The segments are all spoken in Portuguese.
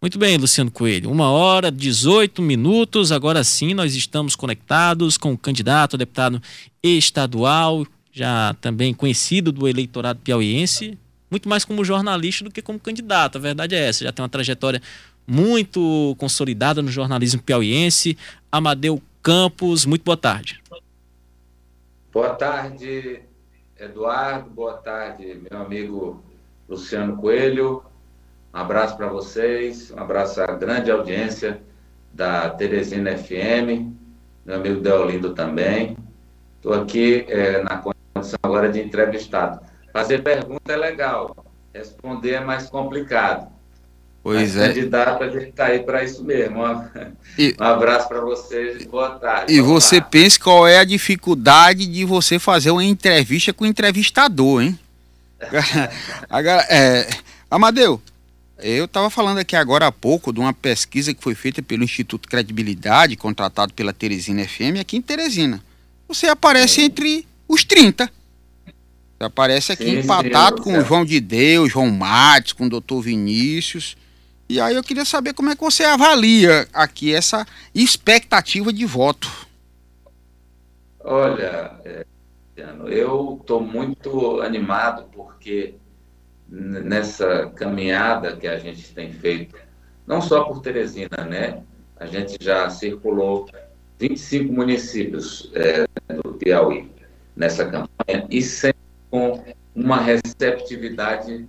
Muito bem, Luciano Coelho. Uma hora, 18 minutos. Agora sim, nós estamos conectados com o candidato a deputado estadual, já também conhecido do eleitorado piauiense, muito mais como jornalista do que como candidato. A verdade é essa. Já tem uma trajetória muito consolidada no jornalismo piauiense. Amadeu Campos, muito boa tarde. Boa tarde, Eduardo. Boa tarde, meu amigo Luciano Coelho. Um abraço para vocês, um abraço à grande audiência da Teresina FM, meu amigo Deolindo também. Estou aqui é, na condição agora de entrevistado. Fazer pergunta é legal, responder é mais complicado. Pois Mas, é. Candidato, a gente está aí para isso mesmo. E, um abraço para vocês, boa tarde. E você lá. pensa qual é a dificuldade de você fazer uma entrevista com o entrevistador, hein? Agora, é, Amadeu, eu estava falando aqui agora há pouco de uma pesquisa que foi feita pelo Instituto Credibilidade, contratado pela Teresina FM, aqui em Teresina. Você aparece entre os 30. Você aparece aqui sim, empatado sim, com o João de Deus, João Matos, com o doutor Vinícius. E aí eu queria saber como é que você avalia aqui essa expectativa de voto. Olha, é, eu estou muito animado porque nessa caminhada que a gente tem feito, não só por Teresina, né? A gente já circulou 25 municípios é, do Piauí nessa campanha e sempre com uma receptividade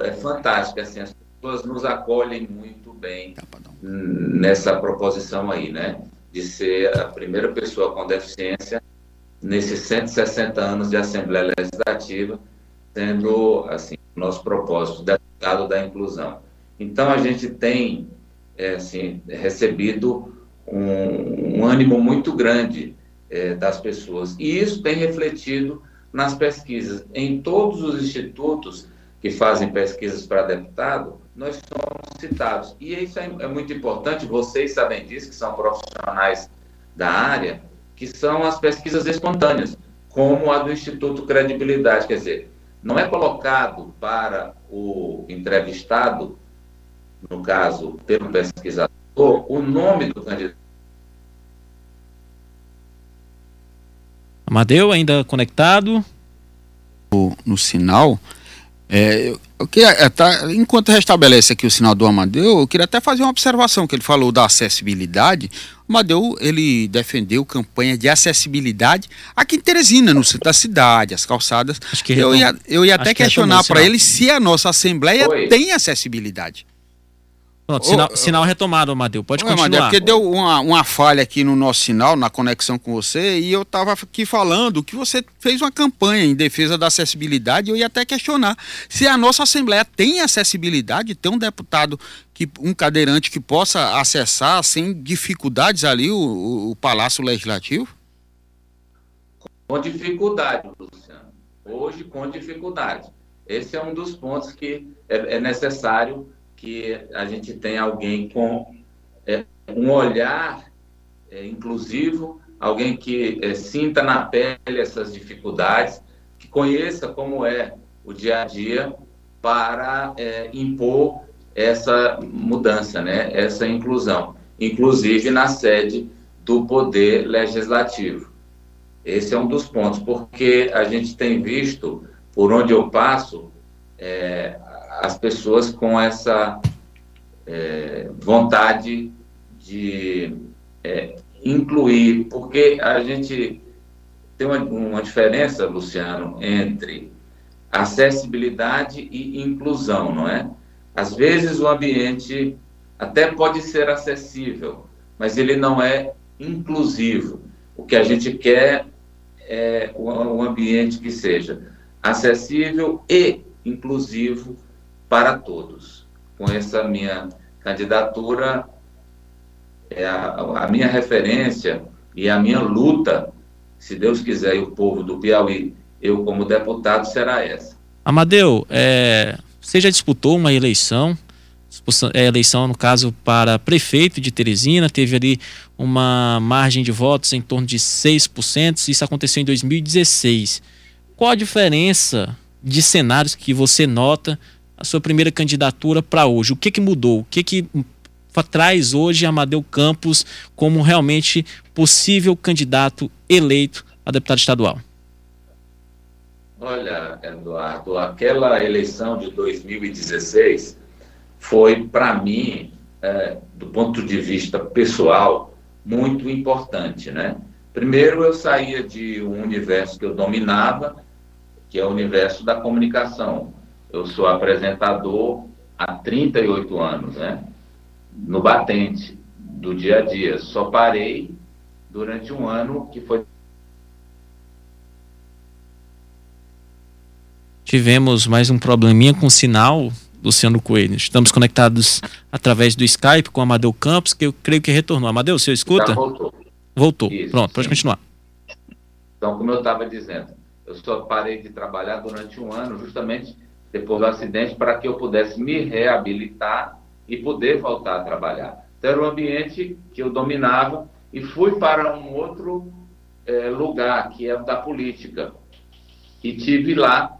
é, fantástica. Assim, as pessoas nos acolhem muito bem nessa proposição aí, né? De ser a primeira pessoa com deficiência nesses 160 anos de Assembleia Legislativa, sendo, assim, nosso propósito, deputado da inclusão. Então, a gente tem, é, assim, recebido um, um ânimo muito grande é, das pessoas. E isso tem refletido nas pesquisas. Em todos os institutos que fazem pesquisas para deputado, nós somos citados. E isso é, é muito importante, vocês sabem disso, que são profissionais da área, que são as pesquisas espontâneas, como a do Instituto Credibilidade. Quer dizer, não é colocado para o entrevistado, no caso, pelo pesquisador, o nome do candidato. Amadeu, ainda conectado? No, no sinal, é, eu queria, é, tá, enquanto restabelece aqui o sinal do Amadeu, eu queria até fazer uma observação, que ele falou da acessibilidade. O Amadeu, ele defendeu campanha de acessibilidade aqui em Teresina, no centro da cidade, as calçadas. eu, ia, eu ia até questionar para ele se a nossa Assembleia Oi. tem acessibilidade. Pronto, sinal, ô, sinal retomado, Amadeu. Pode ô, continuar. Amadeu, porque deu uma, uma falha aqui no nosso sinal, na conexão com você, e eu estava aqui falando que você fez uma campanha em defesa da acessibilidade, e eu ia até questionar se a nossa Assembleia tem acessibilidade, tem um deputado, que, um cadeirante que possa acessar sem dificuldades ali o, o, o Palácio Legislativo? Com dificuldade, Luciano. Hoje, com dificuldade. Esse é um dos pontos que é, é necessário que a gente tem alguém com é, um olhar é, inclusivo, alguém que é, sinta na pele essas dificuldades, que conheça como é o dia a dia para é, impor essa mudança, né? essa inclusão, inclusive na sede do Poder Legislativo. Esse é um dos pontos, porque a gente tem visto, por onde eu passo, é, as pessoas com essa é, vontade de é, incluir, porque a gente tem uma, uma diferença, Luciano, entre acessibilidade e inclusão, não é? Às vezes o ambiente até pode ser acessível, mas ele não é inclusivo. O que a gente quer é um ambiente que seja acessível e inclusivo para todos. Com essa minha candidatura, é a, a minha referência e a minha luta, se Deus quiser, e o povo do Piauí, eu como deputado, será essa. Amadeu, é, você já disputou uma eleição, é, eleição no caso para prefeito de Teresina, teve ali uma margem de votos em torno de 6%, isso aconteceu em 2016. Qual a diferença de cenários que você nota a sua primeira candidatura para hoje? O que, que mudou? O que, que traz hoje Amadeu Campos como realmente possível candidato eleito a deputado estadual? Olha, Eduardo, aquela eleição de 2016 foi, para mim, é, do ponto de vista pessoal, muito importante, né? Primeiro, eu saía de um universo que eu dominava, que é o universo da comunicação. Eu sou apresentador há 38 anos, né? No batente do dia a dia. Só parei durante um ano que foi tivemos mais um probleminha com o sinal, Luciano Coelho. Estamos conectados através do Skype com o Amadeu Campos, que eu creio que retornou. Amadeu, você escuta? Já voltou. Voltou. Isso, Pronto, sim. pode continuar. Então, como eu estava dizendo, eu só parei de trabalhar durante um ano, justamente depois do acidente, para que eu pudesse me reabilitar e poder voltar a trabalhar. Então, era um ambiente que eu dominava e fui para um outro é, lugar, que é o da política. E tive lá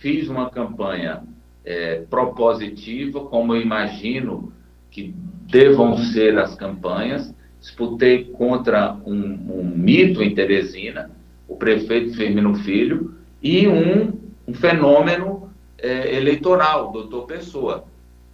fiz uma campanha é, propositiva, como eu imagino que devam ser as campanhas. Disputei contra um, um mito em Teresina, o prefeito Firmino Filho, e um, um fenômeno é, eleitoral, doutor Pessoa.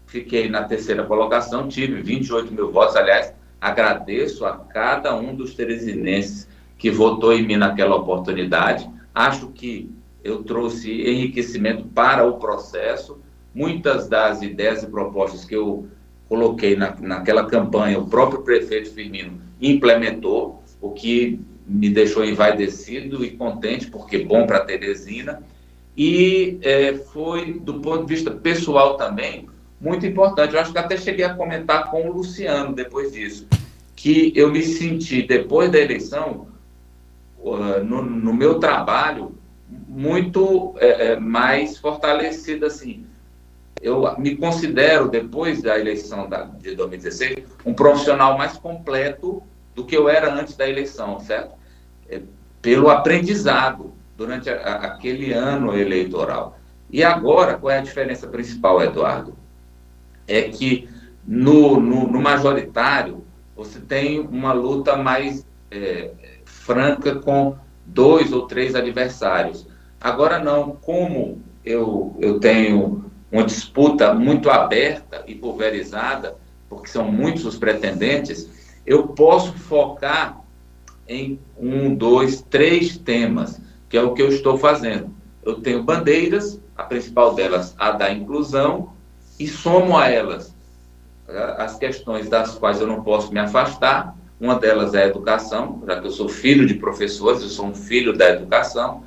Fiquei na terceira colocação, tive 28 mil votos. Aliás, agradeço a cada um dos teresinenses que votou em mim naquela oportunidade. Acho que eu trouxe enriquecimento para o processo. Muitas das ideias e propostas que eu coloquei na, naquela campanha, o próprio prefeito Firmino implementou, o que me deixou envaidecido e contente, porque é bom para Teresina. E é, foi, do ponto de vista pessoal também, muito importante. Eu acho que até cheguei a comentar com o Luciano depois disso, que eu me senti, depois da eleição, uh, no, no meu trabalho, muito é, é, mais fortalecida, assim. Eu me considero, depois da eleição da, de 2016, um profissional mais completo do que eu era antes da eleição, certo? Pelo aprendizado durante a, aquele ano eleitoral. E agora, qual é a diferença principal, Eduardo? É que no, no, no majoritário, você tem uma luta mais é, franca com dois ou três adversários. Agora não, como eu, eu tenho uma disputa muito aberta e pulverizada, porque são muitos os pretendentes, eu posso focar em um, dois, três temas, que é o que eu estou fazendo. Eu tenho bandeiras, a principal delas, a da inclusão, e somo a elas as questões das quais eu não posso me afastar, uma delas é a educação, já que eu sou filho de professores, eu sou um filho da educação.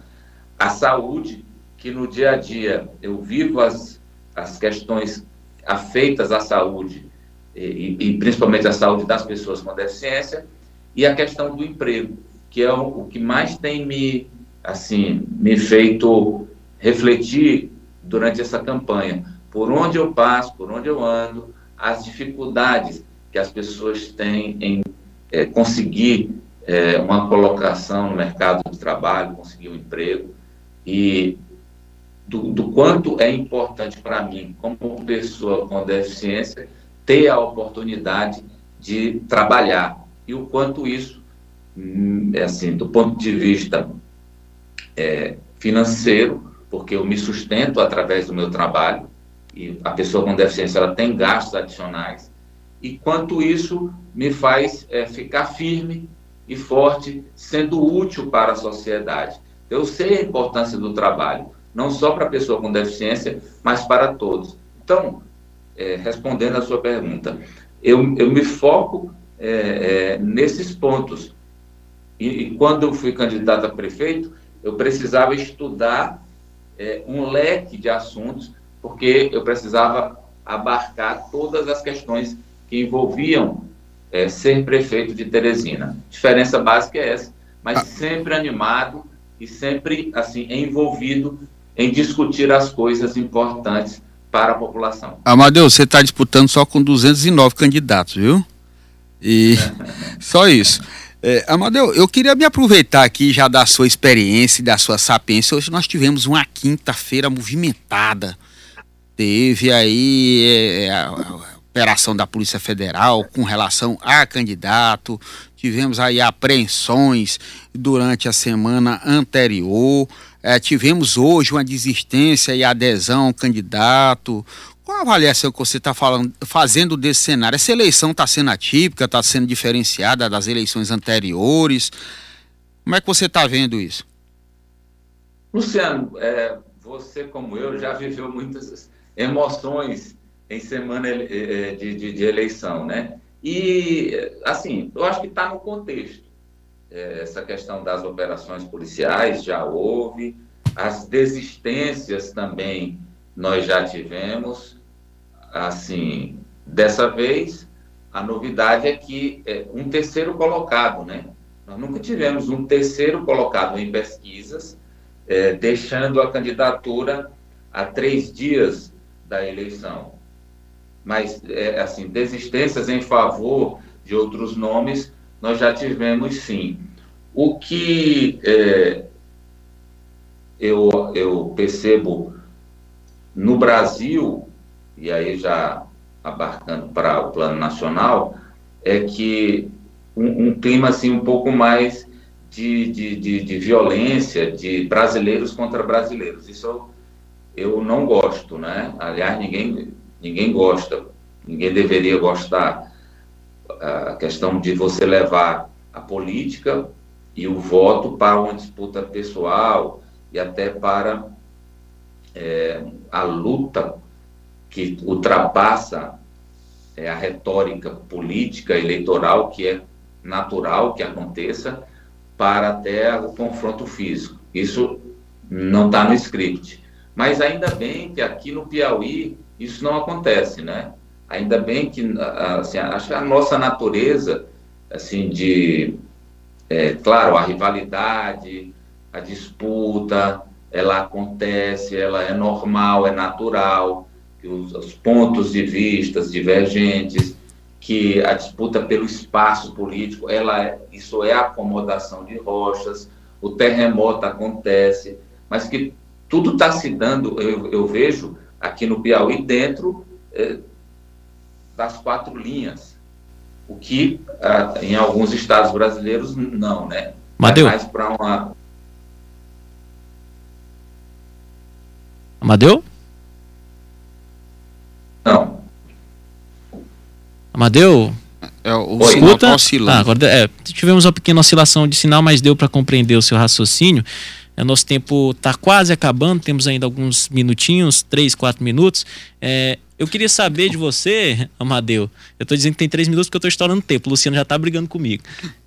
A saúde, que no dia a dia eu vivo as, as questões afeitas à saúde, e, e principalmente a saúde das pessoas com deficiência. E a questão do emprego, que é o, o que mais tem me, assim, me feito refletir durante essa campanha. Por onde eu passo, por onde eu ando, as dificuldades que as pessoas têm em é, conseguir é, uma colocação no mercado de trabalho, conseguir um emprego e do, do quanto é importante para mim, como pessoa com deficiência, ter a oportunidade de trabalhar e o quanto isso, hum, é assim, do ponto de vista é, financeiro, porque eu me sustento através do meu trabalho e a pessoa com deficiência ela tem gastos adicionais e quanto isso me faz é, ficar firme e forte, sendo útil para a sociedade. Eu sei a importância do trabalho, não só para a pessoa com deficiência, mas para todos. Então, é, respondendo à sua pergunta, eu, eu me foco é, é nesses pontos. E, e, quando eu fui candidato a prefeito, eu precisava estudar é, um leque de assuntos, porque eu precisava abarcar todas as questões que envolviam é, ser prefeito de Teresina. A diferença básica é essa, mas ah. sempre animado e sempre assim envolvido em discutir as coisas importantes para a população. Amadeu, você está disputando só com 209 candidatos, viu? E só isso. É, Amadeu, eu queria me aproveitar aqui já da sua experiência e da sua sapiência. Hoje nós tivemos uma quinta-feira movimentada teve aí é, a, a operação da Polícia Federal com relação a candidato, tivemos aí apreensões durante a semana anterior, é, tivemos hoje uma desistência e adesão ao candidato. Qual a avaliação que você está fazendo desse cenário? Essa eleição está sendo atípica, está sendo diferenciada das eleições anteriores? Como é que você está vendo isso? Luciano, é, você como eu já viveu muitas emoções em semana é, é, de, de, de eleição, né? E, assim, eu acho que está no contexto. É, essa questão das operações policiais já houve, as desistências também nós já tivemos. Assim, dessa vez, a novidade é que é um terceiro colocado, né? Nós nunca tivemos um terceiro colocado em pesquisas, é, deixando a candidatura a três dias da eleição. Mas, é, assim, desistências em favor de outros nomes, nós já tivemos sim. O que é, eu, eu percebo no Brasil, e aí já abarcando para o plano nacional, é que um, um clima assim um pouco mais de, de, de, de, violência de brasileiros contra brasileiros. Isso eu, não gosto, né? Aliás, ninguém, ninguém gosta, ninguém deveria gostar. A questão de você levar a política e o voto para uma disputa pessoal e até para é, a luta que ultrapassa é, a retórica política eleitoral que é natural que aconteça para até o confronto físico. Isso não está no script. Mas ainda bem que aqui no Piauí isso não acontece, né? Ainda bem que assim, a nossa natureza assim de é, claro a rivalidade, a disputa, ela acontece, ela é normal, é natural, que os, os pontos de vistas divergentes, que a disputa pelo espaço político, ela é, isso é acomodação de rochas, o terremoto acontece, mas que tudo está se dando, eu, eu, vejo aqui no Piauí, dentro eh, das quatro linhas, o que ah, em alguns estados brasileiros não, né? Madeu. É mais para uma... Amadeu? Amadeu? É, o Oi, escuta. Tá oscilando. Ah, agora, é, tivemos uma pequena oscilação de sinal, mas deu para compreender o seu raciocínio. É, nosso tempo está quase acabando, temos ainda alguns minutinhos, três, quatro minutos. É, eu queria saber de você, Amadeu. Eu estou dizendo que tem três minutos porque eu estou estourando tempo. O Luciano já está brigando comigo.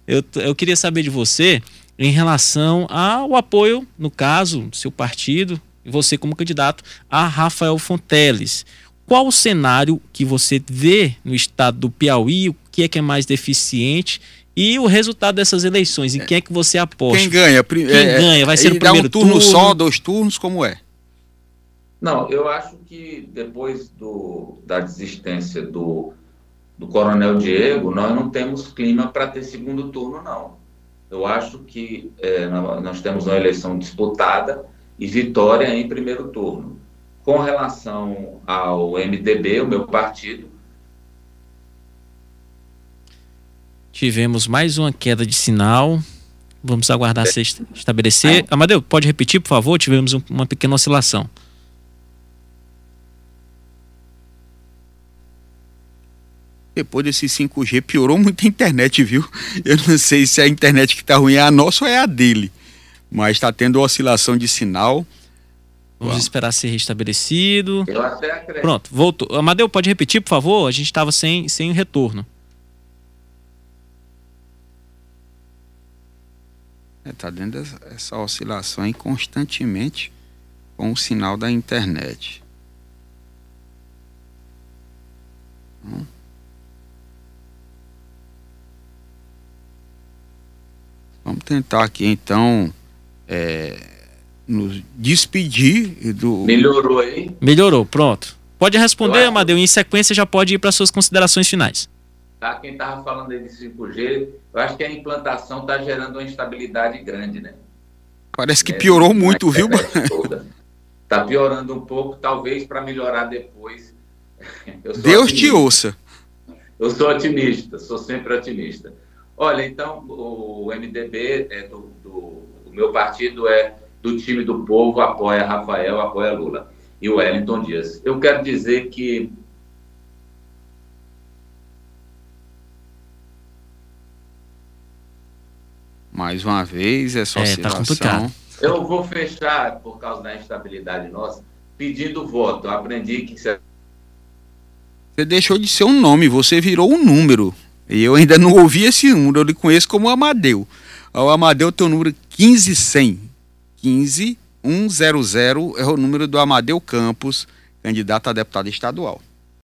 Eu, eu queria saber de você em relação ao apoio, no caso, do seu partido, você como candidato, a Rafael Fonteles qual o cenário que você vê no estado do Piauí, o que é que é mais deficiente e o resultado dessas eleições, em quem é que você aposta? Quem ganha? Quem é, ganha? Vai ser o primeiro um turno, turno só, dois turnos, como é? Não, eu acho que depois do, da desistência do, do Coronel Diego, nós não temos clima para ter segundo turno, não. Eu acho que é, nós temos uma eleição disputada e vitória em primeiro turno. Com relação ao MDB, o meu partido. Tivemos mais uma queda de sinal. Vamos aguardar é. se estabelecer. Ah. Amadeu, pode repetir, por favor? Tivemos uma pequena oscilação. Depois desse 5G piorou muito a internet, viu? Eu não sei se a internet que está ruim é a nossa ou é a dele. Mas está tendo oscilação de sinal. Vamos Uau. esperar ser restabelecido. Pronto, voltou. Amadeu, pode repetir, por favor? A gente estava sem, sem retorno. É, tá dando essa, essa oscilação aí constantemente com o sinal da internet. Hum. Vamos tentar aqui então. É, nos despedir do. Melhorou aí? Melhorou, pronto. Pode responder, acho... Amadeu, e em sequência já pode ir para suas considerações finais. Tá, quem estava falando aí de 5G, eu acho que a implantação está gerando uma instabilidade grande, né? Parece que é, piorou muito, viu? Está piorando um pouco, talvez para melhorar depois. Deus otimista. te ouça. Eu sou otimista, sou sempre otimista. Olha, então, o MDB é do, do meu partido é do time do povo, apoia Rafael, apoia Lula e o Wellington Dias. Eu quero dizer que Mais uma vez, é só é, tá complicado. Eu vou fechar, por causa da instabilidade nossa, pedindo voto. Eu aprendi que... Você deixou de ser um nome, você virou um número. E eu ainda não ouvi esse número, eu lhe conheço como Amadeu. O Amadeu tem o número 15100. 15100 é o número do Amadeu Campos, candidato a deputado estadual.